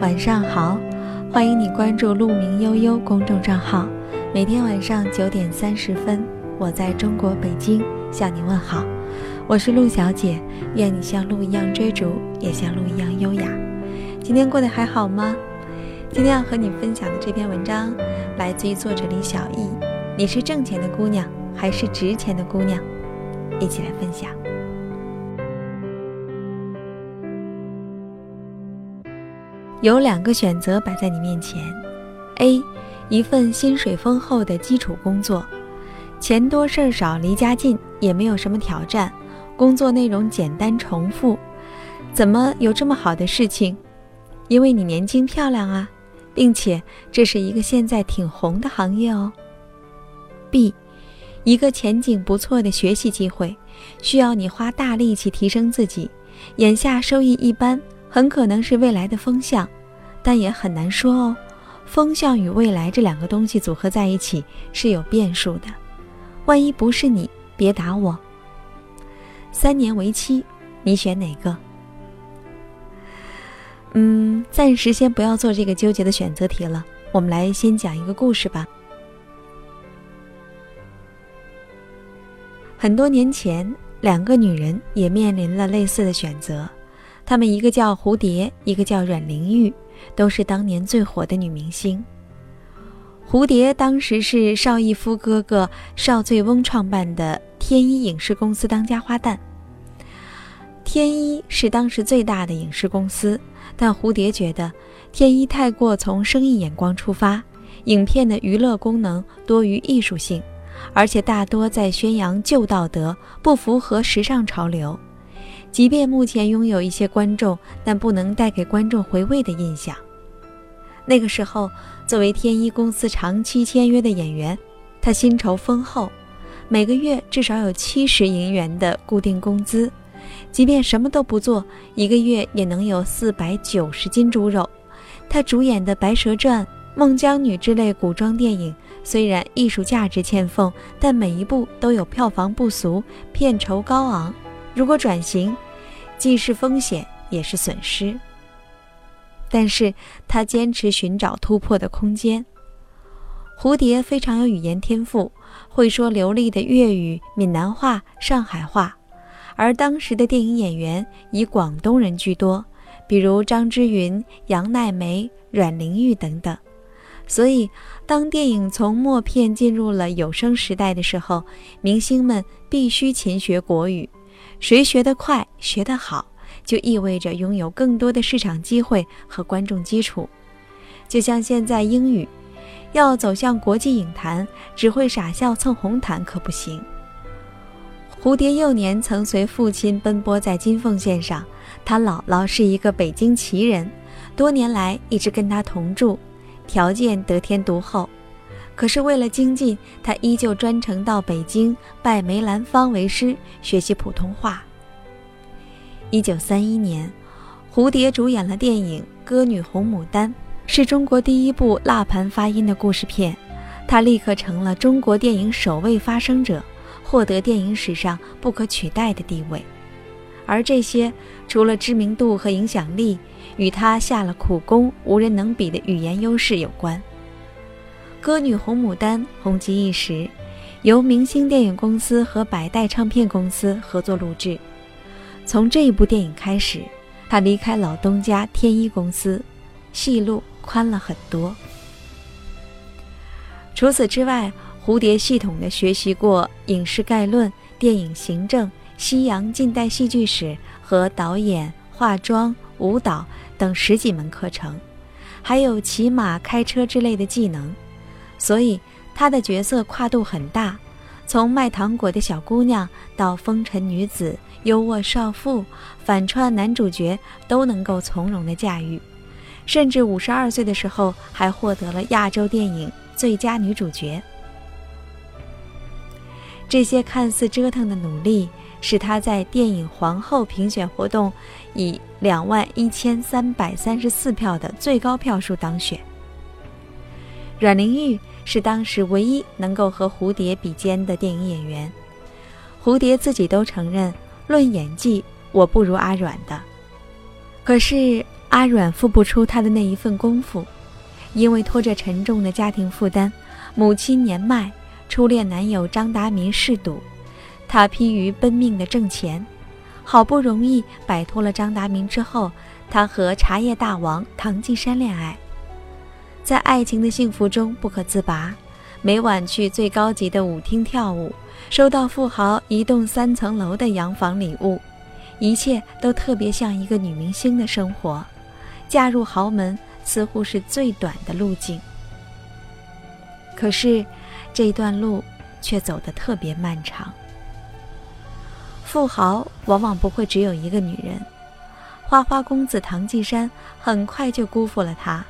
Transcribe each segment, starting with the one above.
晚上好，欢迎你关注“鹿鸣悠悠”公众账号。每天晚上九点三十分，我在中国北京向你问好。我是陆小姐，愿你像鹿一样追逐，也像鹿一样优雅。今天过得还好吗？今天要和你分享的这篇文章来自于作者李小艺。你是挣钱的姑娘，还是值钱的姑娘？一起来分享。有两个选择摆在你面前：A，一份薪水丰厚的基础工作，钱多事儿少，离家近，也没有什么挑战，工作内容简单重复。怎么有这么好的事情？因为你年轻漂亮啊，并且这是一个现在挺红的行业哦。B，一个前景不错的学习机会，需要你花大力气提升自己，眼下收益一般。很可能是未来的风向，但也很难说哦。风向与未来这两个东西组合在一起是有变数的。万一不是你，别打我。三年为期，你选哪个？嗯，暂时先不要做这个纠结的选择题了。我们来先讲一个故事吧。很多年前，两个女人也面临了类似的选择。她们一个叫蝴蝶，一个叫阮玲玉，都是当年最火的女明星。蝴蝶当时是邵逸夫哥哥邵醉翁创办的天一影视公司当家花旦。天一是当时最大的影视公司，但蝴蝶觉得天一太过从生意眼光出发，影片的娱乐功能多于艺术性，而且大多在宣扬旧道德，不符合时尚潮流。即便目前拥有一些观众，但不能带给观众回味的印象。那个时候，作为天一公司长期签约的演员，他薪酬丰厚，每个月至少有七十银元的固定工资。即便什么都不做，一个月也能有四百九十斤猪肉。他主演的《白蛇传》《孟姜女》之类古装电影，虽然艺术价值欠奉，但每一部都有票房不俗，片酬高昂。如果转型，既是风险也是损失。但是他坚持寻找突破的空间。蝴蝶非常有语言天赋，会说流利的粤语、闽南话、上海话，而当时的电影演员以广东人居多，比如张之云、杨奈梅、阮玲玉等等。所以，当电影从默片进入了有声时代的时候，明星们必须勤学国语。谁学得快、学得好，就意味着拥有更多的市场机会和观众基础。就像现在英语，要走向国际影坛，只会傻笑蹭红毯可不行。蝴蝶幼年曾随父亲奔波在金凤线上，他姥姥是一个北京奇人，多年来一直跟他同住，条件得天独厚。可是为了精进，他依旧专程到北京拜梅兰芳为师学习普通话。一九三一年，蝴蝶主演了电影《歌女红牡丹》，是中国第一部蜡盘发音的故事片，他立刻成了中国电影首位发声者，获得电影史上不可取代的地位。而这些，除了知名度和影响力，与他下了苦功、无人能比的语言优势有关。歌女红牡丹红极一时，由明星电影公司和百代唱片公司合作录制。从这一部电影开始，他离开老东家天一公司，戏路宽了很多。除此之外，蝴蝶系统地学习过影视概论、电影行政、西洋近代戏剧史和导演、化妆、舞蹈等十几门课程，还有骑马、开车之类的技能。所以，她的角色跨度很大，从卖糖果的小姑娘到风尘女子、优渥少妇、反串男主角，都能够从容的驾驭。甚至五十二岁的时候，还获得了亚洲电影最佳女主角。这些看似折腾的努力，使她在电影皇后评选活动以两万一千三百三十四票的最高票数当选。阮玲玉是当时唯一能够和蝴蝶比肩的电影演员，蝴蝶自己都承认，论演技我不如阿阮的。可是阿阮付不出他的那一份功夫，因为拖着沉重的家庭负担，母亲年迈，初恋男友张达民嗜赌，他疲于奔命的挣钱，好不容易摆脱了张达民之后，他和茶叶大王唐季山恋爱，在爱情的幸福中不可自拔，每晚去最高级的舞厅跳舞，收到富豪一栋三层楼的洋房礼物，一切都特别像一个女明星的生活。嫁入豪门似乎是最短的路径，可是这段路却走得特别漫长。富豪往往不会只有一个女人，花花公子唐季山很快就辜负了她，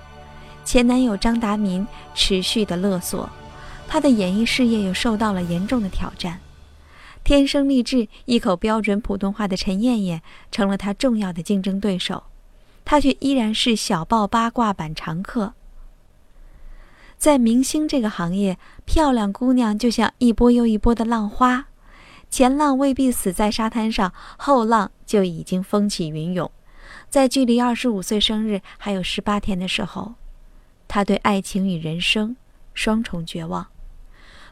前男友张达民持续的勒索，他的演艺事业又受到了严重的挑战。天生丽质、一口标准普通话的陈燕燕成了他重要的竞争对手。他却依然是小报八卦版常客。在明星这个行业，漂亮姑娘就像一波又一波的浪花，前浪未必死在沙滩上，后浪就已经风起云涌。在距离二十五岁生日还有十八天的时候，他对爱情与人生双重绝望，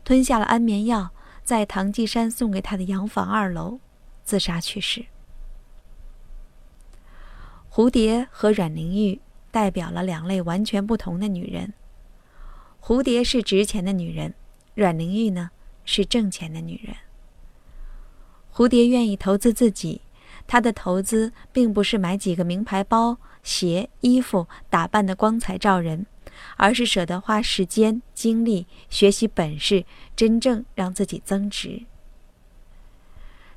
吞下了安眠药，在唐季山送给他的洋房二楼自杀去世。蝴蝶和阮玲玉代表了两类完全不同的女人。蝴蝶是值钱的女人，阮玲玉呢是挣钱的女人。蝴蝶愿意投资自己，她的投资并不是买几个名牌包、鞋、衣服，打扮的光彩照人，而是舍得花时间、精力学习本事，真正让自己增值。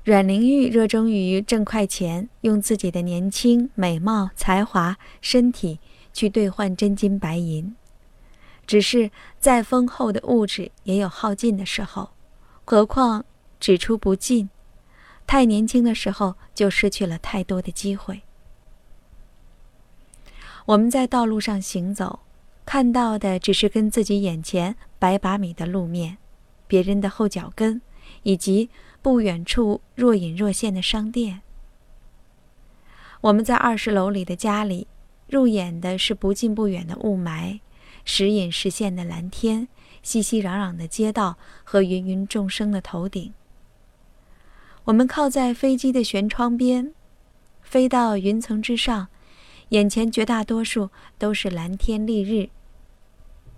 阮玲玉热衷于挣快钱，用自己的年轻、美貌、才华、身体去兑换真金白银。只是再丰厚的物质也有耗尽的时候，何况只出不进。太年轻的时候就失去了太多的机会。我们在道路上行走，看到的只是跟自己眼前百把米的路面，别人的后脚跟，以及。不远处若隐若现的商店。我们在二十楼里的家里，入眼的是不近不远的雾霾，时隐时现的蓝天，熙熙攘攘的街道和芸芸众生的头顶。我们靠在飞机的舷窗边，飞到云层之上，眼前绝大多数都是蓝天丽日。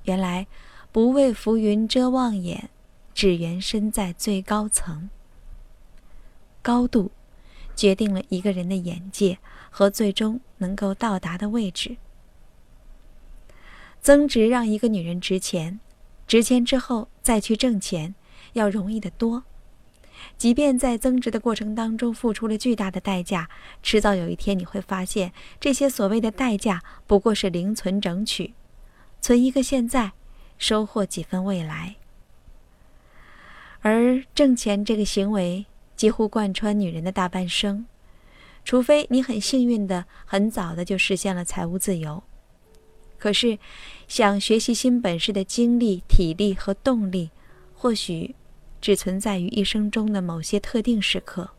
原来，不为浮云遮望眼，只缘身在最高层。高度，决定了一个人的眼界和最终能够到达的位置。增值让一个女人值钱，值钱之后再去挣钱，要容易得多。即便在增值的过程当中付出了巨大的代价，迟早有一天你会发现，这些所谓的代价不过是零存整取，存一个现在，收获几分未来。而挣钱这个行为。几乎贯穿女人的大半生，除非你很幸运的很早的就实现了财务自由。可是，想学习新本事的精力、体力和动力，或许只存在于一生中的某些特定时刻。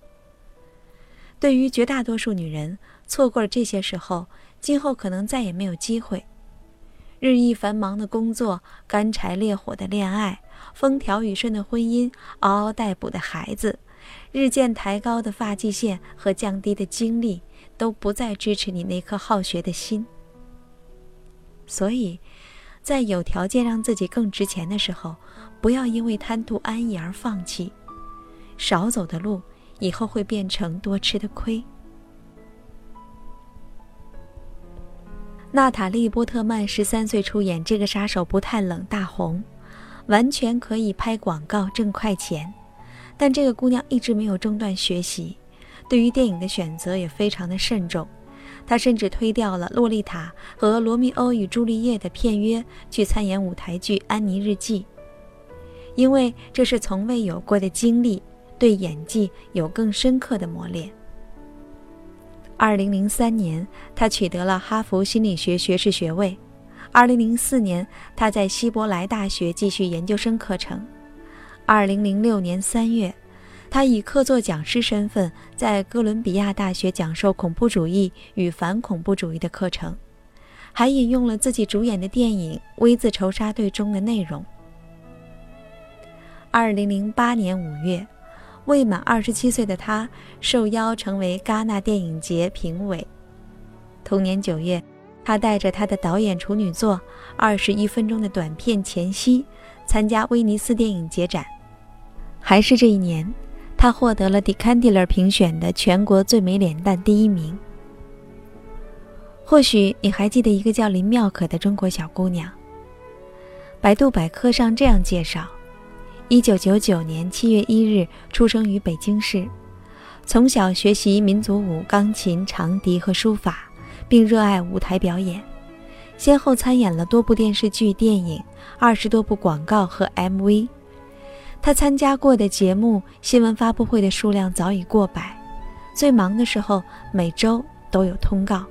对于绝大多数女人，错过了这些时候，今后可能再也没有机会。日益繁忙的工作、干柴烈火的恋爱、风调雨顺的婚姻、嗷嗷待哺的孩子。日渐抬高的发际线和降低的精力，都不再支持你那颗好学的心。所以，在有条件让自己更值钱的时候，不要因为贪图安逸而放弃。少走的路，以后会变成多吃的亏。娜塔莉·波特曼十三岁出演这个杀手不太冷大红，完全可以拍广告挣快钱。但这个姑娘一直没有中断学习，对于电影的选择也非常的慎重。她甚至推掉了《洛丽塔》和《罗密欧与朱丽叶》的片约，去参演舞台剧《安妮日记》，因为这是从未有过的经历，对演技有更深刻的磨练。二零零三年，他取得了哈佛心理学学士学位；二零零四年，他在希伯来大学继续研究生课程。二零零六年三月，他以客座讲师身份在哥伦比亚大学讲授恐怖主义与反恐怖主义的课程，还引用了自己主演的电影《V 字仇杀队》中的内容。二零零八年五月，未满二十七岁的他受邀成为戛纳电影节评委。同年九月，他带着他的导演处女作《二十一分钟的短片》前夕，参加威尼斯电影节展。还是这一年，他获得了迪坎迪勒评选的全国最美脸蛋第一名。或许你还记得一个叫林妙可的中国小姑娘。百度百科上这样介绍：一九九九年七月一日出生于北京市，从小学习民族舞、钢琴、长笛和书法。并热爱舞台表演，先后参演了多部电视剧、电影，二十多部广告和 MV。他参加过的节目、新闻发布会的数量早已过百，最忙的时候每周都有通告。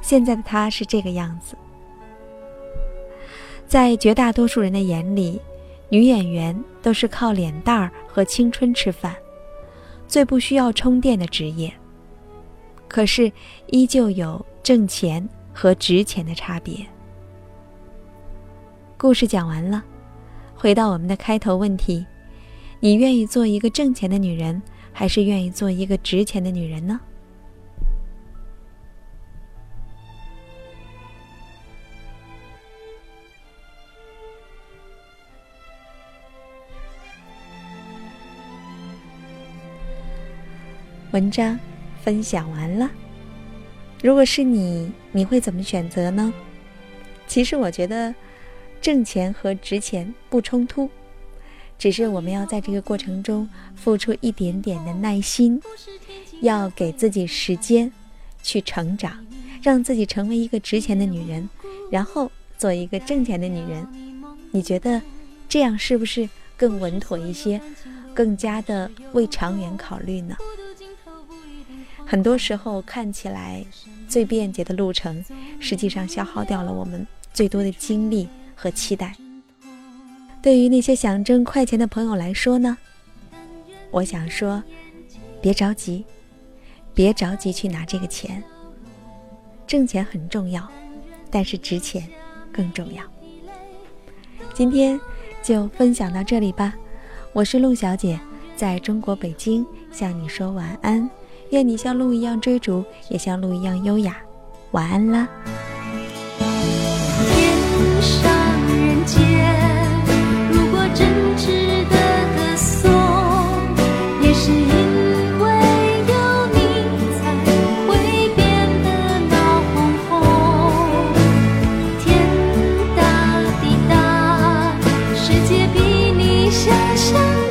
现在的他是这个样子，在绝大多数人的眼里，女演员都是靠脸蛋儿和青春吃饭，最不需要充电的职业。可是，依旧有挣钱和值钱的差别。故事讲完了，回到我们的开头问题：你愿意做一个挣钱的女人，还是愿意做一个值钱的女人呢？文章。分享完了，如果是你，你会怎么选择呢？其实我觉得，挣钱和值钱不冲突，只是我们要在这个过程中付出一点点的耐心，要给自己时间去成长，让自己成为一个值钱的女人，然后做一个挣钱的女人。你觉得这样是不是更稳妥一些，更加的为长远考虑呢？很多时候看起来最便捷的路程，实际上消耗掉了我们最多的精力和期待。对于那些想挣快钱的朋友来说呢，我想说，别着急，别着急去拿这个钱。挣钱很重要，但是值钱更重要。今天就分享到这里吧，我是陆小姐，在中国北京向你说晚安。愿你像鹿一样追逐也像鹿一样优雅。晚安啦天上人间如果真值得歌颂也是因为有你才会变得闹哄哄天大地大世界比你想象